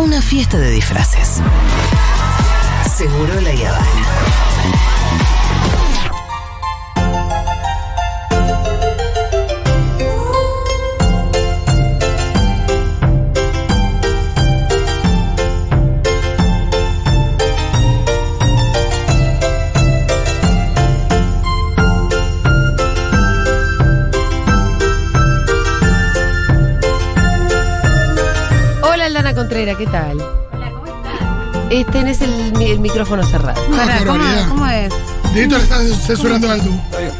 una fiesta de disfraces. Seguro la Habana. Contreras, ¿qué tal? Hola, ¿cómo estás? Eh, tenés el, el micrófono cerrado. Qué ¿cómo, cómo es? Dieguito le está censurando al tú.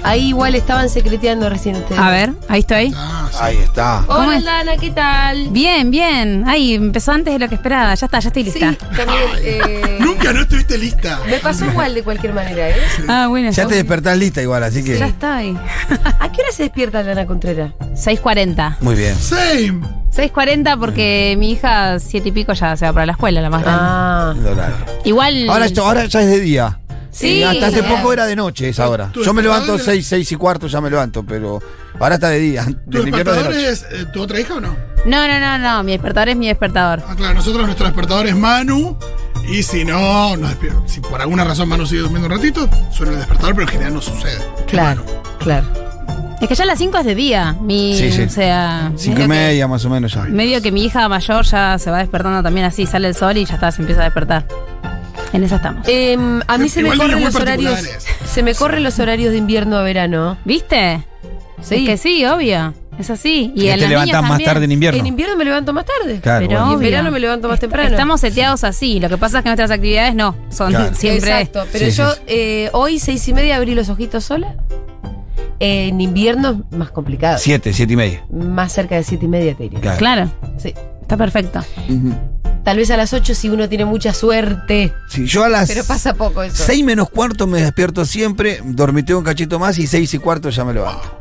Ahí igual estaban secreteando recién ustedes. A ver, ahí estoy. Ah, sí. Ahí está. ¿Cómo Hola, es? Lana, ¿qué tal? Bien, bien. Ay, empezó antes de lo que esperaba. Ya está, ya estoy Sí, lista. también. eh, Nunca no estuviste lista. me pasó igual de cualquier manera, ¿eh? Ah, bueno. Ya te despertás lista igual, así que. Ya estoy. ¿A qué hora se despierta Lana Contreras? 6.40. Muy bien. Same. 6.40 porque mi hija, siete y pico, ya se va para la escuela, la más grande. Ah. El horario. Igual. Ahora, esto- ahora ya es de día. Sí. Eh, Hasta hace poco era de noche esa hora. ¿Tu Yo me levanto despertador? 6, 6 y cuarto, ya me levanto, pero ahora está de día. ¿Tu Del invierno es de despertador noche. es eh, tu otra hija o no? No, no, no, no. Mi despertador es mi despertador. Ah, claro, nosotros nuestro despertador es Manu. Y si no, nos despier- si por alguna razón Manu sigue durmiendo un ratito, suena el despertador, pero en general no sucede. Claro, claro. Es que ya a las 5 es de día. Mi, Sí, sí. O sea. Cinco medio y que- media más o menos ya. Medio que mi hija mayor ya se va despertando también así, sale el sol y ya está, se empieza a despertar. En esa estamos. Em, a mí se me corren los horarios. Se me corren los horarios de invierno a verano. ¿Viste? Sí. Es que sí, obvio. Es así. Y te niñas más también. tarde en invierno. En invierno me levanto más tarde. Claro, Pero bueno. Y en verano me levanto más Est- temprano. Estamos seteados así. Lo que pasa es que nuestras actividades no. Son Claro. siempre. Exacto, pero Sí, yo sí, eh, hoy seis y media abrí los ojitos sola. Eh, en invierno es más complicado. Siete, siete y media. Más cerca de siete y media te diría. Claro. Claro, Sí. está perfecto. Tal vez a las ocho si uno tiene mucha suerte. Sí, yo a las Pero pasa poco eso. 6 menos cuarto me despierto siempre, dormiteo un cachito más y seis y cuarto ya me levanto.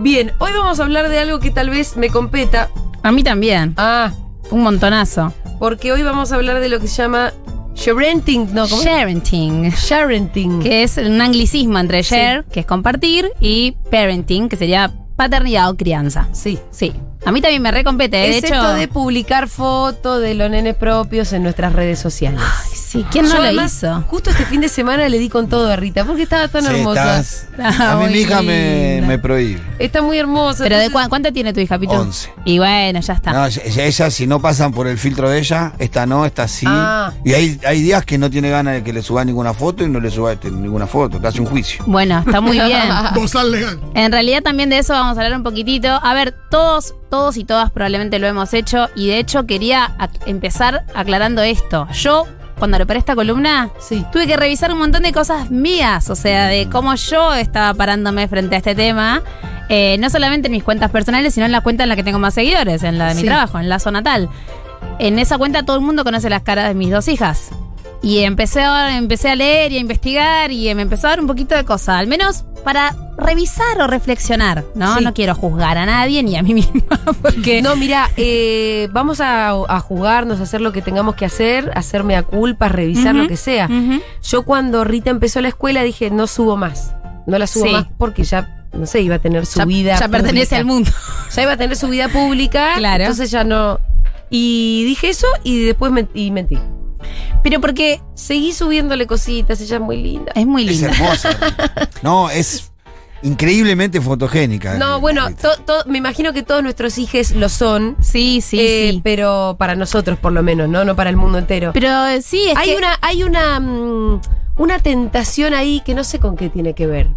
Bien, hoy vamos a hablar de algo que tal vez me competa. A mí también. Ah, Un montonazo. porque hoy vamos a hablar de lo que se llama sharenting, ¿no? ¿Cómo? Sharenting. Sharenting. Que es un anglicismo entre share, que es compartir, y parenting, que sería paternidad o crianza. Sí. Sí. A mí también me recompete. De es hecho. esto de publicar fotos de los nenes propios en nuestras redes sociales. Ay, sí, ¿quién no Yo lo además, hizo? Justo este fin de semana le di con todo a Rita, porque estaba tan Sí, hermosa. estás- Ah, a mi hija me, me prohíbe. Está muy hermosa. ¿Pero de cua- cuánto tiene tu hija, Pitu? Once. Y bueno, ya está. No, ella, ella, si no pasan por el filtro de ella, esta no, esta sí. Ah. Y hay, hay días que no tiene ganas de que le suba ninguna foto y no le suba este, ninguna foto, que hace un juicio. Bueno, está muy bien. Bozal legal. En realidad también de eso vamos a hablar un poquitito. A ver, todos, todos y todas probablemente lo hemos hecho y de hecho quería ac- empezar aclarando esto. Yo, cuando preparé esta columna, Sí. tuve que revisar un montón de cosas mías, o sea, de cómo yo estaba parándome frente a este tema. Eh, no solamente en mis cuentas personales, sino en la cuenta en la que tengo más seguidores, en la de mi Sí. trabajo, en Lazo Natal. En esa cuenta todo el mundo conoce las caras de mis dos hijas. Y empecé a, empecé a leer y a investigar y me empezó a dar un poquito de cosa, al menos para revisar o reflexionar, ¿no? Sí. No quiero juzgar a nadie ni a mí misma, porque... No, mira, eh, vamos a, a jugarnos, a hacer lo que tengamos que hacer, hacerme a culpa, revisar lo que sea. Yo cuando Rita empezó la escuela dije, no subo más. No la subo Sí. más porque ya, no sé, iba a tener su Ya, vida. ya pertenece pública. al mundo. Ya iba a tener su vida pública. Claro. Entonces ya no. Y dije eso y después y mentí. Pero porque Seguí subiéndole cositas, ella es muy linda. es muy Es linda. hermosa. no, es increíblemente fotogénica. No, bueno, to- to- me imagino que todos nuestros hijos lo son. Sí, sí, eh, sí. Pero para nosotros, por lo menos, ¿no? No para el mundo entero. Pero eh, sí, es hay que una, hay una, mm, una tentación ahí que no sé con qué tiene que ver.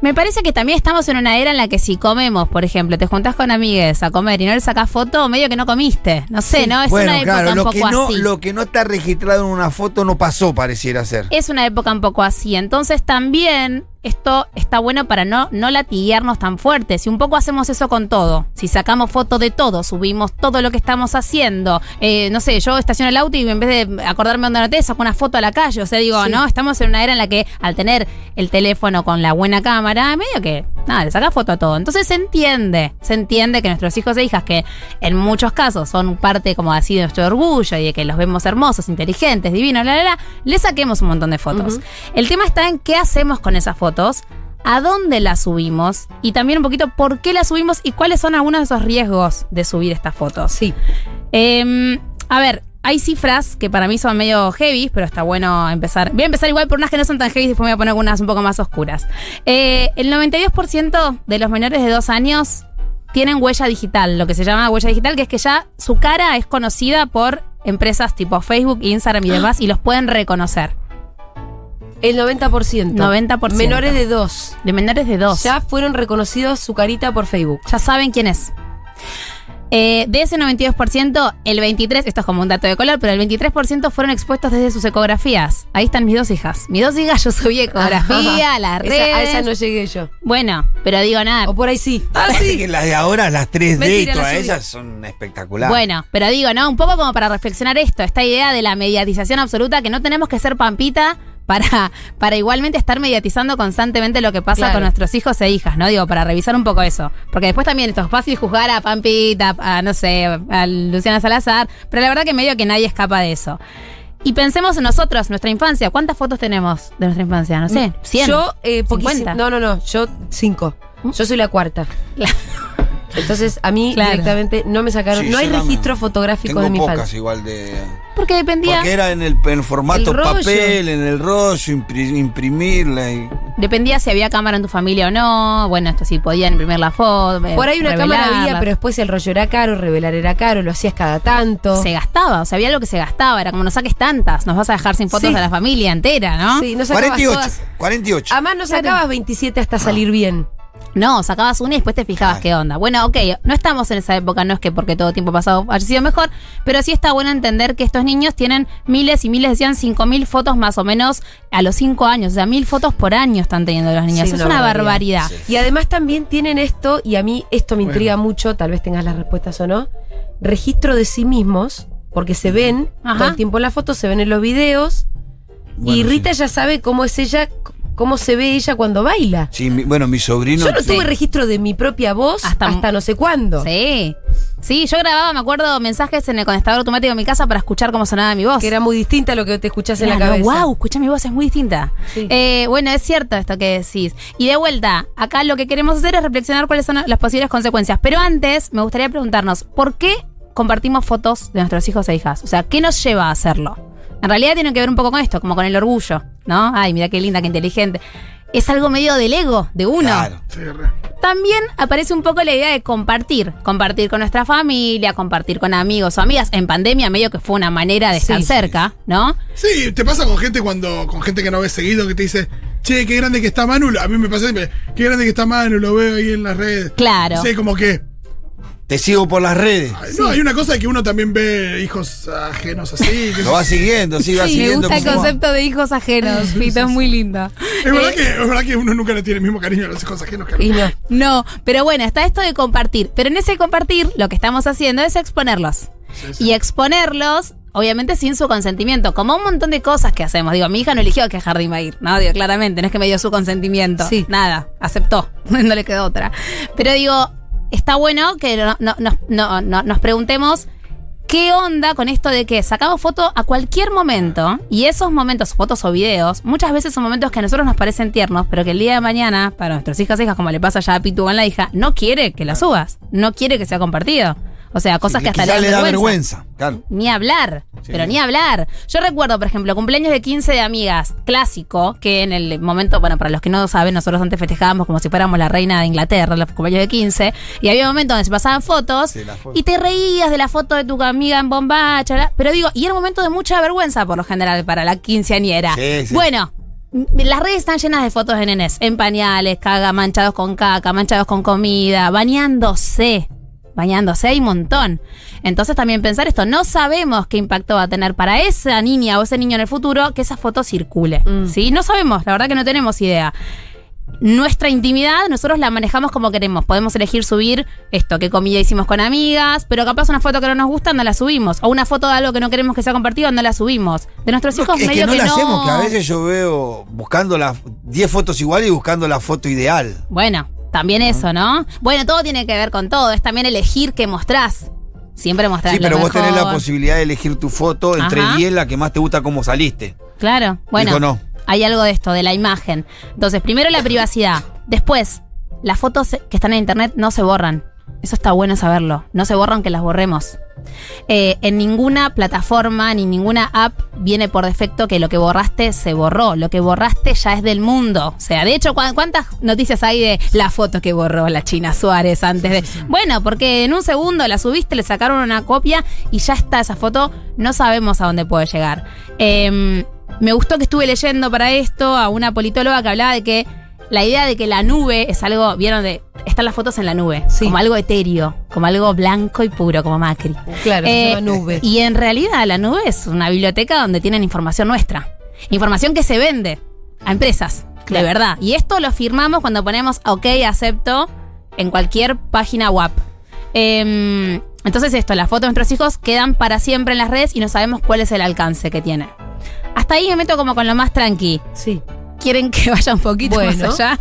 me parece que también estamos en una era en la que si comemos, por ejemplo, te juntás con amigues a comer y no le sacás foto, medio que no comiste. No sé, Sí. ¿no? Es bueno, una época claro, un lo poco que, no, así. lo que no está registrado en una foto no pasó, pareciera ser. Es una época un poco así. Entonces también esto está bueno para no, no latiguearnos tan fuerte. Si un poco hacemos eso con todo, si sacamos foto de todo, subimos todo lo que estamos haciendo, eh, no sé, yo estaciono el auto y en vez de acordarme dónde anoté, saco una foto a la calle. O sea, digo, Sí. no, estamos en una era en la que al tener el teléfono con la buena cámara, medio que, nada, le saca foto a todo. Entonces se entiende, se entiende que nuestros hijos e hijas, que en muchos casos son parte como así de nuestro orgullo y de que los vemos hermosos, inteligentes, divinos, bla, bla, bla, le saquemos un montón de fotos. El tema está en qué hacemos con esas fotos, a dónde las subimos y también un poquito por qué las subimos y cuáles son algunos de esos riesgos de subir estas fotos. Sí. Em, A ver, hay cifras que para mí son medio heavy, pero está bueno empezar. Voy a empezar igual por unas que no son tan heavy, después me voy a poner unas un poco más oscuras. Eh, el 92% de los menores de dos años tienen huella digital, lo que se llama huella digital, que es que ya su cara es conocida por empresas tipo Facebook, Instagram y demás, y los pueden reconocer. El 90%. 90%. Menores de dos. De menores de dos. Ya fueron reconocidos su carita por Facebook. ya saben quién es. Eh, de ese 92%, el 23%, esto es como un dato de color, pero el 23% fueron expuestos desde sus ecografías. Ahí están mis dos hijas. Mis dos hijas yo subí ecografía, a las Esa- redes. a esa no llegué yo. Bueno, pero digo nada. O por ahí sí. Ah, sí. Que las de ahora, las 3D y todas esas son espectaculares. Bueno, pero digo, ¿no? Un poco como para reflexionar esto, esta idea de la mediatización absoluta, que no tenemos que ser pampita para, para igualmente estar mediatizando constantemente lo que pasa Claro. con nuestros hijos e hijas, ¿no? Digo, para revisar un poco eso. Porque después también esto es fácil juzgar a Pampita, a, no sé, a Luciana Salazar, pero la verdad que medio que nadie escapa de eso. Y pensemos en nosotros, nuestra infancia. ¿Cuántas fotos tenemos de nuestra infancia? No sé, 100. Yo, eh, poquísimo. 50. No, no, no. Yo, cinco. Yo soy la cuarta. Entonces, a mí Claro. directamente no me sacaron. Sí, no hay registro fotográfico Tengo de mi pocas infancia. igual de... Porque dependía, Porque era en el, en formato El papel, en el rollo, impri- imprimirla y... dependía si había cámara en tu familia o no. Bueno, esto sí podían imprimir la foto. eh, Por ahí una cámara había, pero después el rollo era caro, revelar era caro, lo hacías cada tanto. se gastaba, o sea, había algo que se gastaba, era como no saques tantas, nos vas a dejar sin fotos Sí. de la familia entera, ¿no? Sí, no sacabas 48, todas. 48. Además no sacabas 27 hasta salir bien. No, sacabas una y después te fijabas Claro. qué onda. Bueno, ok, no estamos en esa época, no es que porque todo tiempo pasado haya sido mejor, pero sí está bueno entender que estos niños tienen miles y miles, decían cinco mil fotos más o menos a los cinco años, o sea, mil fotos por año están teniendo los niños. Sí, es una una barbaridad. barbaridad. Y además también tienen esto, y a mí esto me intriga mucho, tal vez tengas las respuestas o no, registro de sí mismos, porque se ven Ajá. todo el tiempo en las fotos, se ven en los videos, y Rita ya sabe cómo es ella, cómo se ve ella cuando baila. Sí, mi- bueno, mi sobrino... Yo no Sí. tuve registro de mi propia voz Hasta- hasta, no sé cuándo. Sí. Sí, yo grababa, me acuerdo, mensajes en el conectador automático de mi casa para escuchar cómo sonaba mi voz. Que era muy distinta a lo que te escuchás en la cabeza. wow, escucha mi voz, es muy distinta. Sí. Eh, bueno, es cierto esto que decís. Y de vuelta, acá lo que queremos hacer es reflexionar cuáles son las posibles consecuencias. Pero antes, me gustaría preguntarnos, ¿por qué compartimos fotos de nuestros hijos e hijas? O sea, ¿qué nos lleva a hacerlo? En realidad tiene que ver un poco con esto, como con el orgullo, ¿no? Ay, mira qué linda, qué inteligente. Es algo medio del ego de uno. Claro. Sí. También aparece un poco la idea de compartir, compartir con nuestra familia, compartir con amigos o amigas. En pandemia medio que fue una manera de Sí, estar sí, cerca, ¿no? Sí, te pasa con gente cuando, con gente que no ves seguido, que te dice, che, qué grande que está Manu. A mí me pasa siempre, qué grande que está Manu, lo veo ahí en las redes. Claro. Sí, como que. Te sigo por las redes. ay, No, hay una cosa de que uno también ve hijos ajenos así. que Lo va siguiendo, sí, va Sí, me siguiendo. gusta el va. concepto de hijos ajenos, Fito, es muy lindo. es, verdad que, es verdad que uno nunca le tiene el mismo cariño a los hijos ajenos que a los- no. No, pero bueno, está esto de compartir. Pero en ese compartir, lo que estamos haciendo es exponerlos. Y exponerlos, obviamente, sin su consentimiento. Como un montón de cosas que hacemos. Digo, mi hija no eligió a qué jardín va a ir, ¿no? Digo, claramente, no es que me dio su consentimiento. Sí. Nada, aceptó. no le quedó otra. Pero digo, está bueno que no- no- nos- no- no- nos preguntemos. ¿Qué onda con esto de que sacamos foto a cualquier momento? Y esos momentos, fotos o videos, muchas veces son momentos que a nosotros nos parecen tiernos, pero que el día de mañana, para nuestros hijas e hijas, como le pasa ya a Pitu con la hija, no quiere que la subas. No quiere que sea compartido. O sea, cosas Sí, que hasta le, le da vergüenza. vergüenza. Claro. Ni hablar, Sí. pero ni hablar. Yo recuerdo, por ejemplo, cumpleaños de 15 de amigas, clásico, que en el momento, bueno, para los que no saben, nosotros antes festejábamos como si fuéramos la reina de Inglaterra, los cumpleaños de 15, y había momentos donde se pasaban fotos, Sí, y te reías de la foto de tu amiga en bombacha, pero digo, y era un momento de mucha vergüenza por lo general para la quinceañera. Sí, sí. Bueno. Las redes están llenas de fotos de nenes, en pañales, caga, manchados con caca, manchados con comida, bañándose bañándose, hay un montón. Entonces también pensar esto, no sabemos qué impacto va a tener para esa niña o ese niño en el futuro que esa foto circule. Mm. ¿Sí? No sabemos, la verdad que no tenemos idea. Nuestra intimidad nosotros la manejamos como queremos. Podemos elegir subir esto, qué comida hicimos con amigas, pero capaz una foto que no nos gusta no la subimos. O una foto de algo que no queremos que sea compartido no la subimos. De nuestros No, hijos es que medio no que la no. hacemos, que a veces yo veo buscando las 10 fotos iguales y buscando la foto ideal. Bueno, también eso, ¿no? Bueno, todo tiene que ver con todo. Es también elegir qué mostrás. Siempre mostrás Sí, lo pero vos tenés la posibilidad de elegir tu foto entre Ajá. 10 la que más te gusta cómo saliste. Claro, bueno. Dijo no. Hay algo de esto, de la imagen. Entonces, primero la privacidad. Después, las fotos que están en internet no se borran. Eso está bueno saberlo. No se borran que las borremos. Eh, en ninguna plataforma ni ninguna app viene por defecto que lo que borraste se borró. Lo que borraste ya es del mundo. O sea, de hecho, ¿cu- ¿cuántas noticias hay de la foto que borró la China Suárez antes de. Bueno, porque en un segundo la subiste, le sacaron una copia y ya está esa foto. No sabemos a dónde puede llegar. Em, me gustó que estuve leyendo para esto a una politóloga que hablaba de que la idea de que la nube es algo, vieron, de están las fotos en la nube, Sí. como algo etéreo, como algo blanco y puro, como Macri. Claro, Eh, llama nube. Y en realidad la nube es una biblioteca donde tienen información nuestra. Información que se vende a empresas, Claro. de verdad. Y esto lo firmamos cuando ponemos OK, acepto en cualquier página web. Em, entonces esto, las fotos de nuestros hijos quedan para siempre en las redes y no sabemos cuál es el alcance que tiene. Hasta ahí me meto como con lo más tranqui. Sí. ¿Quieren que vaya un poquito Bueno. más allá?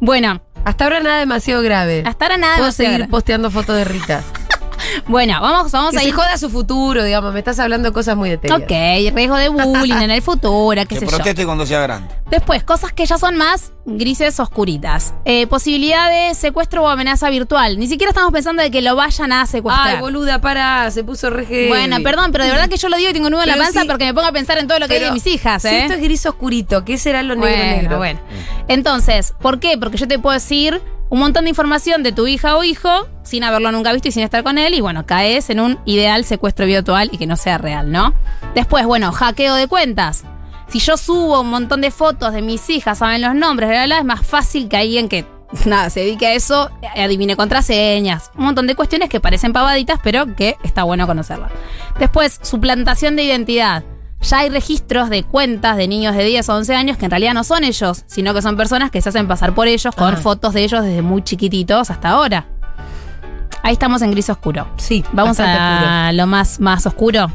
Bueno, Hasta ahora nada demasiado grave. hasta ahora nada Puedo más seguir. seguir posteando fotos de Rita. Bueno, vamos, vamos Que a se ir. joda su futuro, digamos. Me estás hablando de cosas muy detalles. Ok, riesgo de bullying en el futuro, qué Que sé yo. proteste cuando sea grande. Después, cosas que ya son más grises oscuritas. Eh, posibilidad de secuestro o amenaza virtual. Ni siquiera estamos pensando de que lo vayan a secuestrar. Ay, boluda, para, se puso re heavy. bueno, perdón, pero de verdad que yo lo digo y tengo un nudo en la panza porque me pongo a pensar en todo lo que hay de mis hijas, Si ¿eh? esto es gris oscurito, ¿qué será lo negro bueno, negro? bueno. Entonces, ¿por qué? Porque yo te puedo decir un montón de información de tu hija o hijo sin haberlo nunca visto y sin estar con él y bueno, caes en un ideal secuestro virtual y que no sea real, ¿no? Después, bueno, hackeo de cuentas. Si yo subo un montón de fotos de mis hijas, saben los nombres, bla, bla, bla, es más fácil que alguien que nada, se dedique a eso, adivine contraseñas, un montón de cuestiones que parecen pavaditas, pero que está bueno conocerlas. Después, suplantación de identidad. Ya hay registros de cuentas de niños de 10 o 11 años que en realidad no son ellos, sino que son personas que se hacen pasar por ellos con Ajá. fotos de ellos desde muy chiquititos hasta ahora. Ahí estamos en gris oscuro. Sí, Vamos a lo más, más oscuro.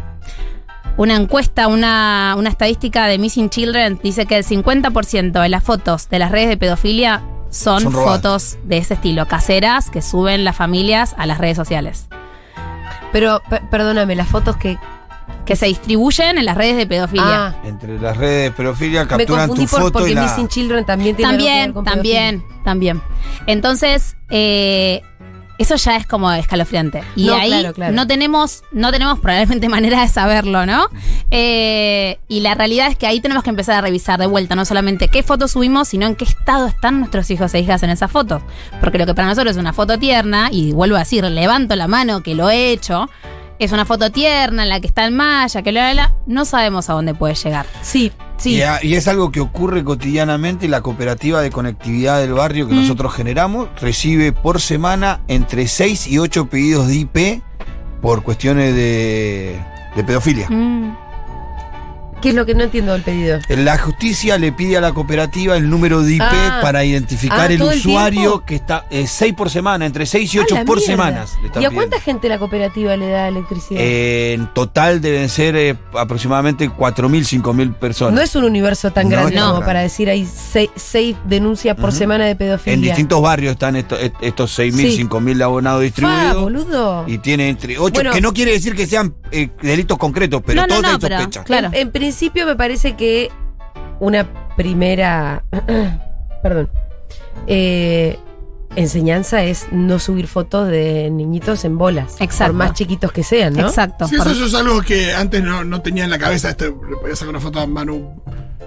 Una encuesta, una, una estadística de Missing Children dice que el 50% de las fotos de las redes de pedofilia son, fotos de ese estilo, caseras que suben las familias a las redes sociales. Pero, pe- perdóname, las fotos que. Que se distribuyen en las redes de pedofilia. Ah, Entre las redes de pedofilia me capturan tu confundí por, foto porque y la... Missing Children también tiene algo que ver También, con también, también. Entonces, eh, eso ya es como escalofriante. Y No, ahí claro, claro. no tenemos, no tenemos probablemente manera de saberlo, ¿no? Eh, y la realidad es que ahí tenemos que empezar a revisar de vuelta, no solamente qué fotos subimos, sino en qué estado están nuestros hijos e hijas en esas fotos. Porque lo que para nosotros es una foto tierna, y vuelvo a decir, levanto la mano que lo he hecho, es una foto tierna en la que está el malla, que la, la, la, no sabemos a dónde puede llegar. Sí, sí. Y, a- y es algo que ocurre cotidianamente. La cooperativa de conectividad del barrio Mm. que nosotros generamos recibe por semana entre 6 y 8 pedidos de IP por cuestiones de, de pedofilia. Mm. ¿Qué es lo que no entiendo del pedido? La justicia le pide a la cooperativa el número de IP Ah. para identificar Ah, el ¿todo el usuario que está 6 por semana, entre 6 y ¡A 8 la por mierda! semanas. le están ¿Y a pidiendo. cuánta gente la cooperativa le da electricidad? Eh, en total deben ser eh, aproximadamente 4.000, 5.000 personas. no es un universo tan No grande es tan como grande. para decir hay seis, seis denuncias por semana de pedofilia. En distintos barrios están estos, estos 6.000, Sí. 5.000 abonados distribuidos. boludo. y tiene entre 8, Bueno. que no quiere decir que sean eh, delitos concretos, pero No, todos no, hay pero- sospechas. claro. En, en principio me parece que una primera, perdón, eh, enseñanza es no subir fotos de niñitos en bolas. Exacto. Por más chiquitos que sean, ¿no? Exacto. Sí, eso es algo que antes no, no tenía en la cabeza. Este, le podía sacar una foto a Manu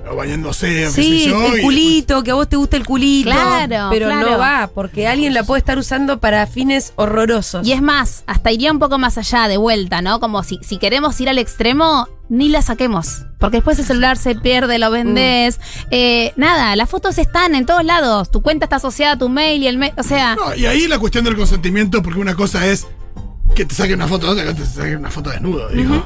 o bañándose Sí, yo. el y culito, que a vos te gusta el culito. Claro, Pero claro. no va, porque alguien la puede estar usando para fines horrorosos. Y es más, hasta iría un poco más allá de vuelta, ¿no? Como si, si queremos ir al extremo, ni la saquemos. Porque después el celular se pierde, lo vendés. Eh, nada, las fotos están en todos lados. Tu cuenta está asociada a tu mail y el mail. O sea, No, y ahí la cuestión del consentimiento, porque una cosa es que te saquen una foto, otra que te saquen una foto desnudo, digo.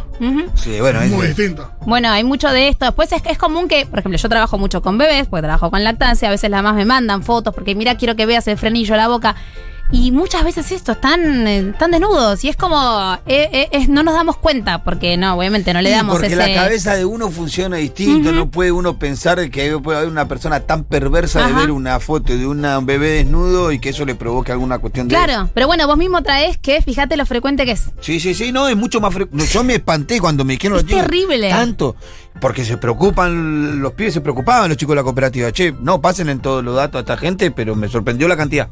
Sí, bueno, es- Muy distinto. Bueno, hay mucho de esto. Después es, es común que, por ejemplo, yo trabajo mucho con bebés, porque trabajo con lactancia, a veces las mamás me mandan fotos porque mira, quiero que veas el frenillo, la boca. Y muchas veces esto, están, eh, están desnudos. Y es como, eh, eh, es- no nos damos cuenta, porque no, obviamente no le Sí, damos porque ese... la cabeza de uno funciona distinto, no puede uno pensar que puede haber una persona tan perversa de ver una foto de una- un bebé desnudo y que eso le provoque alguna cuestión de Claro, pero bueno, vos mismo traes que fíjate lo frecuente que es. Sí, sí, sí, no, es mucho más frecuente. Yo me espanté cuando me dijeron Es terrible. Tanto. Porque se preocupan, los pibes se preocupaban, los chicos de la cooperativa. Che, no, pasen en todos los datos a esta gente, pero me sorprendió la cantidad.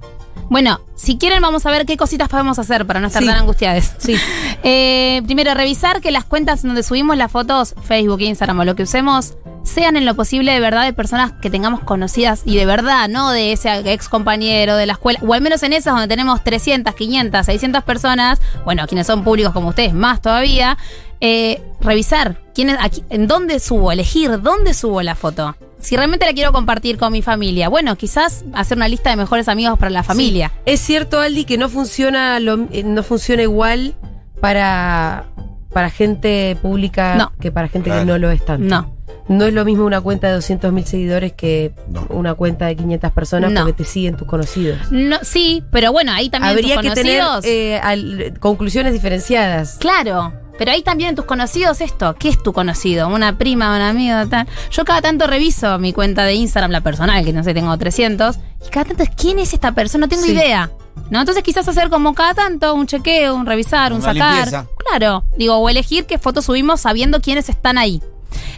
Bueno, si quieren vamos a ver qué cositas podemos hacer para no estar Sí. tan angustiadas. Sí. Eh, primero, revisar que las cuentas donde subimos las fotos, Facebook, Instagram o lo que usemos, sean en lo posible de verdad de personas que tengamos conocidas y de verdad, no de ese ex compañero de la escuela, o al menos en esas donde tenemos 300, 500, 600 personas, bueno, quienes son públicos como ustedes, más todavía, eh, revisar quién es, aquí- en dónde subo, elegir dónde subo la foto. Si realmente la quiero compartir con mi familia, bueno, quizás hacer una lista de mejores amigos para la familia. Sí. Es cierto, Aldi, que no funciona, lo- eh, no funciona igual para, para gente pública No. que para gente que no lo es tanto. No. No es lo mismo una cuenta de 200 mil seguidores que No. una cuenta de 500 personas No. porque te siguen tus conocidos. No, sí, pero bueno, ahí también Habría tus que tener eh, al- conclusiones diferenciadas. Claro, pero ahí también en tus conocidos esto. ¿Qué es tu conocido? ¿Una prima, un amigo? Tal. Yo cada tanto reviso mi cuenta de Instagram, la personal, que no sé, tengo 300. Y cada tanto es quién es esta persona, no tengo Sí. idea. ¿No? Entonces quizás hacer como cada tanto un chequeo, un revisar, un sacar. limpieza. Claro, digo, o elegir qué fotos subimos sabiendo quiénes están ahí.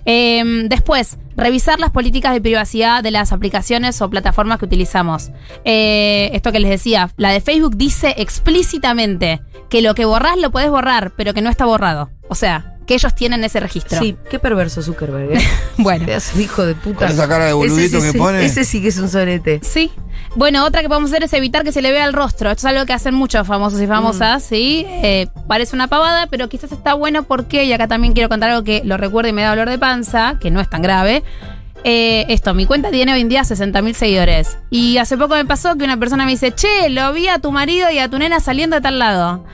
Eh, después, revisar las políticas de privacidad de las aplicaciones o plataformas que utilizamos. Eh, esto que les decía, la de Facebook dice explícitamente que lo que borrás lo podés borrar, pero que no está borrado. O sea, que ellos tienen ese registro. Sí, qué perverso Zuckerberg. ¿eh? Bueno. Hijo de puta. Con esa cara de boludito Ese sí, que sí, pone. Ese sí que es un sorete. Sí. Bueno, otra que podemos hacer es evitar que se le vea el rostro. Esto es algo que hacen muchos famosos y famosas, ¿sí? Eh, parece una pavada, pero quizás está bueno porque, y acá también quiero contar algo que lo recuerdo y me da dolor de panza, que no es tan grave. Eh, esto, mi cuenta tiene hoy en día 60 mil seguidores. Y hace poco me pasó que una persona me dice, che, lo vi a tu marido y a tu nena saliendo de tal lado.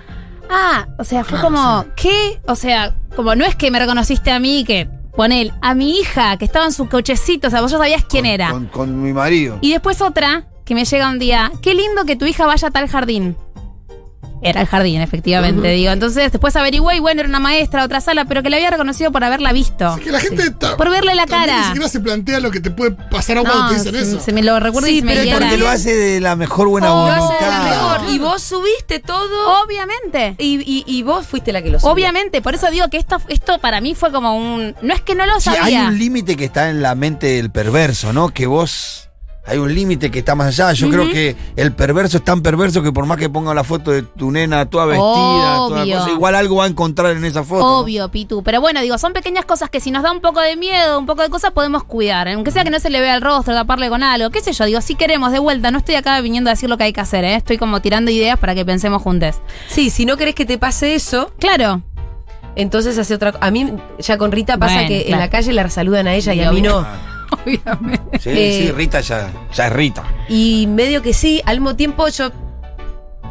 Ah, o sea, fue como, ¿qué? O sea, como no es que me reconociste a mí, que ponel, a mi hija que estaba en su cochecito, o sea, vos ya sabías quién Con- era. Con, con mi marido. Y después otra que me llega un día, qué lindo que tu hija vaya a tal jardín. Era el jardín, efectivamente, digo. Entonces después averigüé y bueno, era una maestra, otra sala, pero que la había reconocido por haberla visto. Así que la gente está- Por verle la cara. Ni siquiera se plantea lo que te puede pasar a vos cuando te dicen se, eso. se me lo recuerdo Sí, y se me pero hiela. Porque lo hace de la mejor buena Oh, Lo voluntad. hace de la mejor. Y vos subiste todo. Obviamente. Y, y- y vos fuiste la que lo subió. Obviamente, por eso digo que esto, esto para mí fue como un. No es que no lo Sí, hay sabía. un límite que está en la mente del perverso, ¿no? Que vos. Hay un límite que está más allá. Yo creo que el perverso es tan perverso que por más que ponga la foto de tu nena toda vestida, toda cosa, igual algo va a encontrar en esa foto. ¿no? Obvio, Pitu. Pero bueno, digo, son pequeñas cosas que si nos da un poco de miedo, un poco de cosas, podemos cuidar. Aunque sea que no se le vea el rostro, taparle con algo. ¿Qué sé yo? Digo, si queremos, de vuelta. No estoy acá viniendo a decir lo que hay que hacer, ¿eh? Estoy como tirando ideas para que pensemos juntos. Sí, si no querés que te pase eso, Claro. entonces hace otra cosa. A mí, ya con Rita pasa Bueno, que en la calle la saludan a ella y Sí, a mí no. Obviamente. Sí, Eh, sí, Rita ya, ya es Rita. Y medio que sí, al mismo tiempo yo.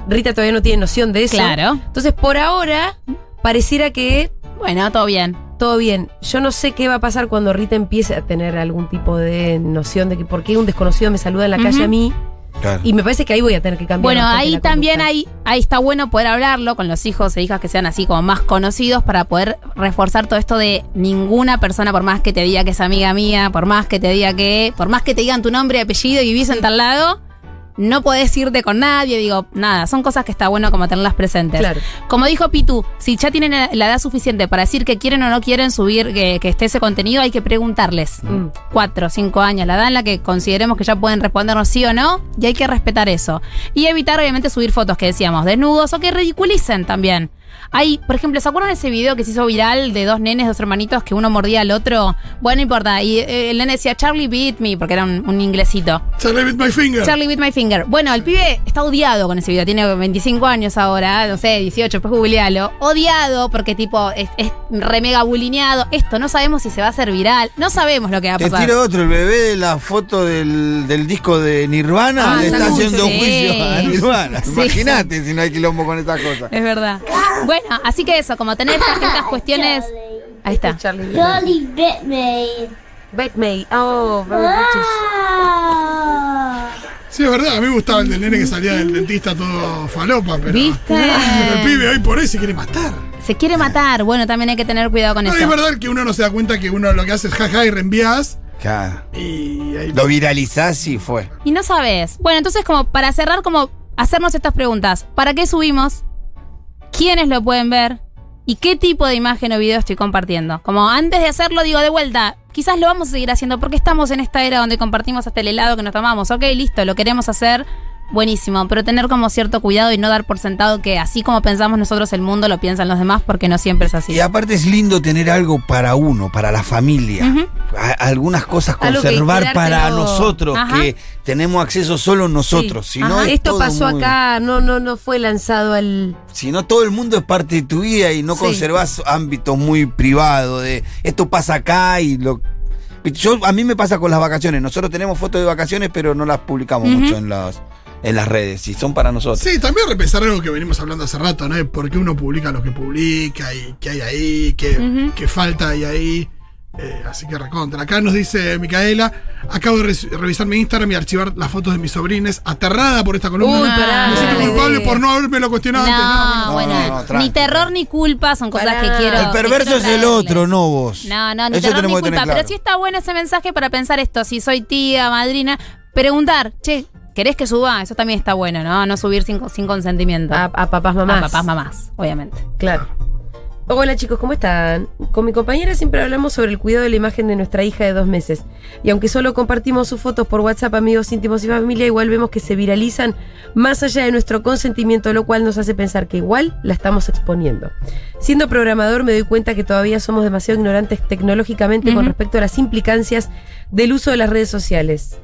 Rita todavía no tiene noción de eso. Claro. Entonces, por ahora, pareciera que Bueno, todo bien. todo bien. Yo no sé qué va a pasar cuando Rita empiece a tener algún tipo de noción de que por qué un desconocido me saluda en la calle a mí. Claro. Y me parece que ahí voy a tener que cambiar. Bueno, ahí también hay, ahí está bueno poder hablarlo con los hijos e hijas que sean así como más conocidos para poder reforzar todo esto de ninguna persona, por más que te diga que es amiga mía, por más que te diga que, por más que te digan tu nombre y apellido y vivís en tal lado, no podés irte con nadie. Digo, nada, son cosas que está bueno como tenerlas presentes. Claro. Como dijo Pitu, si ya tienen la edad suficiente para decir que quieren o no quieren subir que, que esté ese contenido, hay que preguntarles. Mm. Cuatro, cinco años, la edad en la que consideremos que ya pueden respondernos sí o no, y hay que respetar eso. Y evitar, obviamente, subir fotos que decíamos desnudos o que ridiculicen también. Hay, por ejemplo, ¿se acuerdan de ese video que se hizo viral de dos nenes, dos hermanitos, que uno mordía al otro? Bueno, no importa. Y eh, el nene decía, Charlie beat me, porque era un, un inglesito. Charlie with my finger. Charlie with my finger. Bueno, el pibe está odiado con ese video. Tiene 25 años ahora, no sé, 18, pues googlealo. Odiado porque tipo es, es re mega bulineado. Esto no sabemos si se va a hacer viral. No sabemos lo que va a Te pasar. tiro otro, el bebé de la foto del, del disco de Nirvana Ah, le está haciendo Sí. juicio a Nirvana. Sí. Imagínate si no hay quilombo con estas cosas. Es verdad. Bueno, así que eso, como tener estas, estas cuestiones. Ahí está. Charlie. Charlie. Bet me. Oh. Ah. Sí, es verdad, a mí me gustaba el del nene que salía del dentista todo falopa, pero. ¿Viste? Pero el pibe hoy por hoy se quiere matar. Se quiere matar. Bueno, también hay que tener cuidado con No, eso. es verdad que uno no se da cuenta que uno lo que hace es jaja y reenvías Claro. y ahí Lo viralizás y fue. Y no sabes. Bueno, entonces como para cerrar, como hacernos estas preguntas. ¿Para qué subimos? ¿Quiénes lo pueden ver? ¿Y qué tipo de imagen o video estoy compartiendo? Como antes de hacerlo, digo de vuelta, quizás lo vamos a seguir haciendo porque estamos en esta era donde compartimos hasta el helado que nos tomamos. Ok, listo, lo queremos hacer. Buenísimo, pero tener como cierto cuidado y no dar por sentado que así como pensamos nosotros el mundo lo piensan los demás porque no siempre es así. Y aparte es lindo tener algo para uno, para la familia. A- algunas cosas conservar para nosotros, Ajá. que tenemos acceso solo nosotros. Sí. Si no, es Esto todo pasó muy- acá, no, no, no fue lanzado al. Si no, todo el mundo es parte de tu vida y no Sí. conservas ámbitos muy privados de esto pasa acá y lo. Yo, a mí me pasa con las vacaciones. Nosotros tenemos fotos de vacaciones, pero no las publicamos mucho en las, en las redes. Y son para nosotros. Sí, también repensar algo que venimos hablando hace rato, ¿no? Por qué uno publica lo que publica y qué hay ahí, qué, qué falta hay ahí. Eh, así que recontra. Acá nos dice Micaela, acabo de re- revisar mi Instagram y archivar las fotos de mis sobrines, aterrada por esta columna. Uy, pará, Me siento culpable por no haberme lo cuestionado No, antes. no, bueno, no, ni terror ni culpa son cosas Pará. que quiero. el perverso quiero es el otro, no vos. No, no, ni Eso terror ni culpa. claro. Pero sí está bueno ese mensaje para pensar esto. Si soy tía, madrina, preguntar, che, ¿querés que suba? Eso también está bueno, ¿no? No subir sin, sin consentimiento. A, a papás, mamás. A papás, mamás, obviamente. Claro. Hola chicos, ¿cómo están? Con mi compañera siempre hablamos sobre el cuidado de la imagen de nuestra hija de dos meses. Y aunque solo compartimos sus fotos por WhatsApp, amigos íntimos y familia, igual vemos que se viralizan más allá de nuestro consentimiento, lo cual nos hace pensar que igual la estamos exponiendo. Siendo programador me doy cuenta que todavía somos demasiado ignorantes tecnológicamente con respecto a las implicancias del uso de las redes sociales.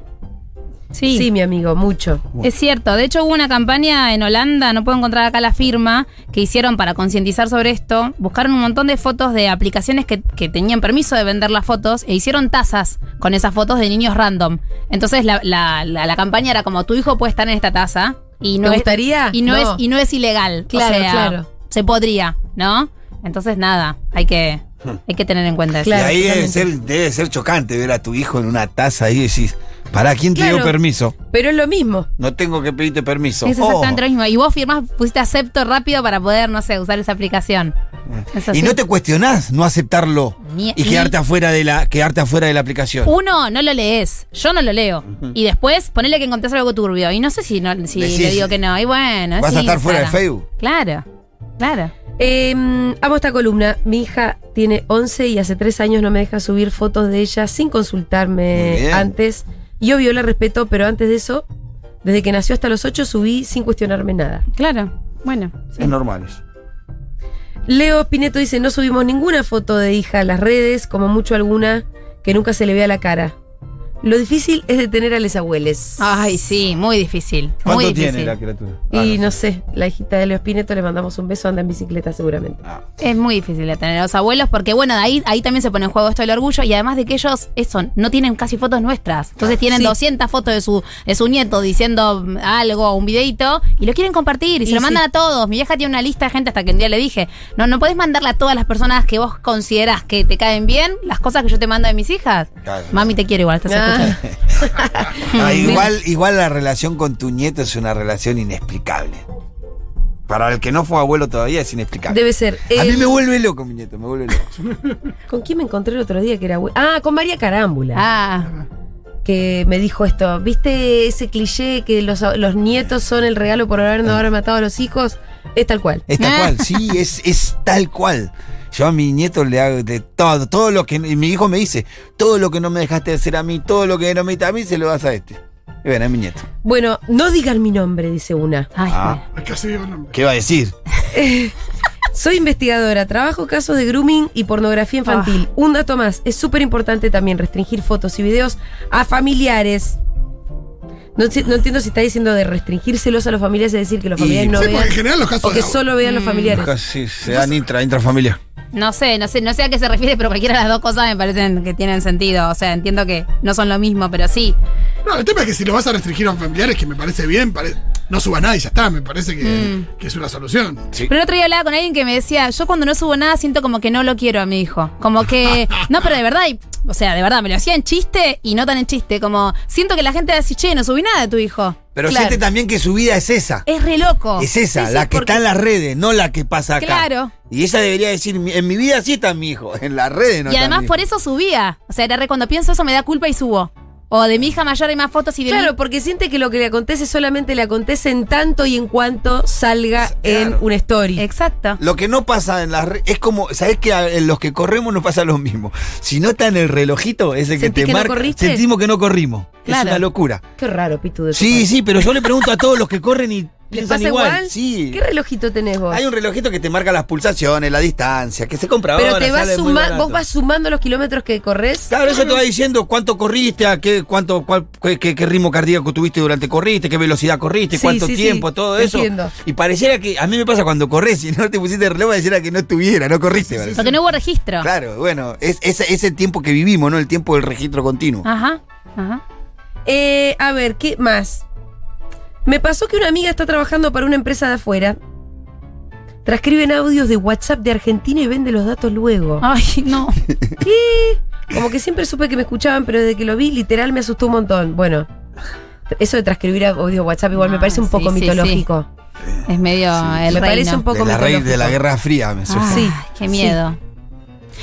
Sí. Sí, mi amigo, mucho. Es cierto, de hecho hubo una campaña en Holanda, no puedo encontrar acá la firma, que hicieron para concientizar sobre esto. Buscaron un montón de fotos de aplicaciones que, que tenían permiso de vender las fotos e hicieron tazas con esas fotos de niños random. Entonces la, la- la- la campaña era como tu hijo puede estar en esta taza y no ¿Te es, gustaría? y no, No. es y no es ilegal. Claro, o sea, claro. Se podría, ¿no? Entonces nada, hay que, hay que tener en cuenta eso. y ahí debe ser, debe ser chocante ver a tu hijo en una taza ahí y decís, ¿para quién te dio permiso? Pero es lo mismo. No tengo que pedirte permiso. Es Oh. exactamente lo mismo. Y vos firmás, pusiste acepto rápido para poder, no sé, usar esa aplicación. Así. Y no te cuestionás no aceptarlo Ni- y quedarte afuera de la quedarte afuera de la aplicación. Uno, no lo lees. Yo no lo leo. Y después, ponele que encontrás algo turbio. Y no sé si, no, si Decís, le digo que no. Y bueno, vas a estar fuera de. Facebook. Claro, claro. Eh, amo esta columna. Mi hija tiene 11 y hace 3 años no me deja subir fotos de ella sin consultarme antes. Y obvio la respeto, pero antes de eso, desde que nació hasta los 8 subí sin cuestionarme nada. Claro. Bueno. sí. Es normal eso. Leo Pineto dice, no subimos ninguna foto de hija a las redes, como mucho alguna que nunca se le vea la cara. Lo difícil es detener a los abuelos. Ay, sí, muy difícil. Muy ¿Cuánto difícil. tiene la criatura? y Ah, no sé, la hijita de Leo Pineto le mandamos un beso, anda en bicicleta seguramente. Ah. Es muy difícil de tener a los abuelos porque, bueno, de ahí, ahí también se pone en juego esto del orgullo y además de que ellos, eso, no tienen casi fotos nuestras. Entonces tienen Sí. 200 fotos de su, de su nieto diciendo algo, un videito y lo quieren compartir y, Y se lo sí. mandan a todos. Mi vieja tiene una lista de gente hasta que un día le dije, no, no podés mandarle a todas las personas que vos consideras que te caen bien las cosas que yo te mando de mis hijas. Claro. Mami, te quiero igual, estás Ah. Ah, igual, igual la relación con tu nieto es una relación inexplicable. Para el que no fue abuelo todavía es inexplicable. Debe ser. A mí me vuelve loco mi nieto, me vuelve loco. ¿Con quién me encontré el otro día que era abue- Ah, con María Carámbula. Ah, que me dijo esto. ¿Viste ese cliché que los, los nietos son el regalo por haber no haber matado a los hijos? Es tal cual. Es tal cual, sí, es, es tal cual. Yo a mi nieto le hago de todo, todo lo que. Y mi hijo me dice, todo lo que no me dejaste hacer a mí, todo lo que no me diste a mí, se lo das a este. Y bueno, es mi nieto. Bueno, no digan mi nombre, dice una. ay, Ah. ¿Qué va a decir? Soy investigadora, trabajo casos de grooming y pornografía infantil. Un dato más, es súper importante también restringir fotos y videos a familiares. No, entiendo si está diciendo de restringírselos a los familiares, es decir, que los Y- familiares no Sí, porque vean. en general los casos O que de- solo vean los familiares. Casi se dan intra, intrafamiliar. No sé, no sé, no sé a qué se refiere, pero cualquiera de las dos cosas me parecen que tienen sentido. O sea, entiendo que no son lo mismo, pero sí. No, el tema es que si lo vas a restringir a familiares, que me parece bien, pare- no suba nada y ya está, me parece que, que es una solución. Pero el otro día hablaba con alguien que me decía, yo cuando no subo nada siento como que no lo quiero a mi hijo. Como que, no, pero de verdad, y- o sea, de verdad, me lo hacía en chiste y no tan en chiste. Como, siento que la gente va a decir, che, no subí nada de tu hijo. Pero Claro. siente también que su vida es esa. Es re loco. Es esa, Sí, sí, la que porque- está en las redes, no la que pasa acá. Claro. Y ella debería decir, "Mi- en mi vida sí está mi hijo, en las redes no Y está además por hijo". eso subía. O sea, era re cuando pienso eso me da culpa y subo. O de mi hija mayor hay más fotos y de Claro, porque siente que lo que le acontece solamente le acontece en tanto y en cuanto salga en una story. Exacto. Lo que no pasa en las es como, ¿sabés que en los que corremos nos pasa lo mismo? Si no está en el relojito, ese que ¿Sentís te que no marca, corriste? sentimos que no corrimos. Claro. Es una locura. Qué raro, Pitu. de Sí, parte. sí, pero yo le pregunto a todos los que corren y ¿Les pasa igual. igual? Sí. ¿Qué relojito tenés vos? Hay un relojito que te marca las pulsaciones, la distancia, que se compra Pero ahora, te vas suma- vos vas sumando los kilómetros que corres. Claro, eso te va diciendo cuánto corriste, a qué, cuánto, cuál- qué, qué- qué ritmo cardíaco tuviste durante corriste, qué velocidad corriste, Sí, cuánto sí, sí, tiempo, todo eso. entiendo. Y pareciera que, a mí me pasa cuando corres, si no te pusiste el reloj, pareciera que no estuviera, no corriste. Porque no hubo registro. Claro, bueno, es ese, ese tiempo que vivimos, ¿no? El tiempo del registro continuo. Ajá. Ajá. Eh, a ver, ¿qué más? Me pasó que una amiga está trabajando para una empresa de afuera. Transcriben audios de WhatsApp de Argentina y vende los datos luego. Ay, no. ¿Qué? Como que siempre supe que me escuchaban, pero desde que lo vi, literal me asustó un montón. Bueno, eso de transcribir audios de WhatsApp igual me Ah, parece un poco sí, sí, mitológico. Es medio el me reino. parece un poco de, la mitológico. de la Guerra Fría, me suena. Ah, Sí, Qué miedo.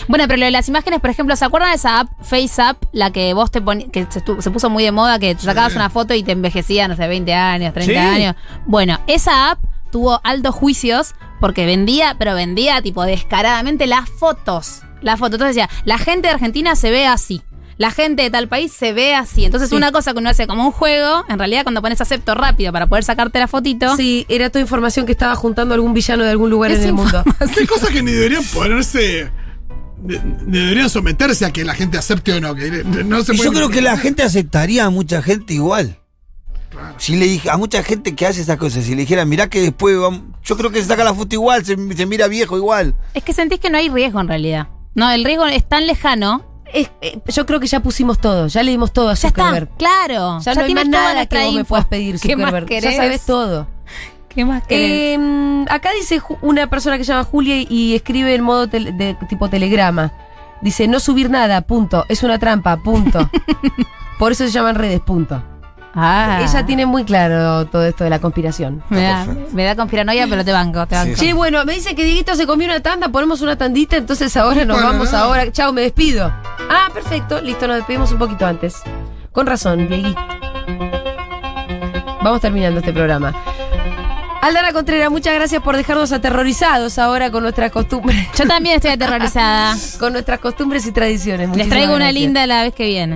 Bueno, pero lo de las imágenes, por ejemplo, ¿se acuerdan de esa app, FaceApp, la que vos te ponías, que se, puso muy de moda, que te sacabas una foto y te envejecía, no sé, 20 años, 30 Sí. años? Bueno, esa app tuvo altos juicios porque vendía, pero vendía tipo descaradamente las fotos. Las fotos. Entonces decía, la gente de Argentina se ve así. La gente de tal país se ve así. Entonces, Sí. una cosa que uno hace como un juego, en realidad, cuando pones acepto rápido para poder sacarte la fotito. Sí, era toda información que estaba juntando algún villano de algún lugar en el mundo. Hay cosas que ni deberían ponerse. Ni deberían someterse a que la gente acepte o no. Que no se Y yo creo que la gente aceptaría a mucha gente igual. Si le dije a mucha gente que hace esas cosas, si le dijeran, mirá que después vamos, yo creo que se saca la foto igual, se, se mira viejo igual. Es que sentís que no hay riesgo en realidad. No, el riesgo es tan lejano. Es- eh, yo creo que ya pusimos todo, ya le dimos todo a Ya está, Zuckerberg. claro. Ya, no hay más nada que vos me puedas pedir, ¿Qué más Zuckerberg. Ya sabes todo. ¿Qué más querés? Eh, acá dice una persona que se llama Julia y escribe en modo tel- de tipo telegrama. Dice, no subir nada, punto. Es una trampa, punto. Por eso se llaman redes, punto. ah. Ella tiene muy claro todo esto de la conspiración. Me da, me da conspiranoia, pero te banco, te Sí. banco. Che, bueno, me dice que Dieguito se comió una tanda, ponemos una tandita, entonces ahora nos vamos ahora. Chao, me despido. Ah, perfecto, listo, nos despedimos un poquito antes. Con razón, Diegui. Vamos terminando este programa. Aldana Contreras, muchas gracias por dejarnos aterrorizados ahora con nuestras costumbres, Yo también estoy aterrorizada. con nuestras costumbres y tradiciones. Les traigo una gracias. linda la vez que viene.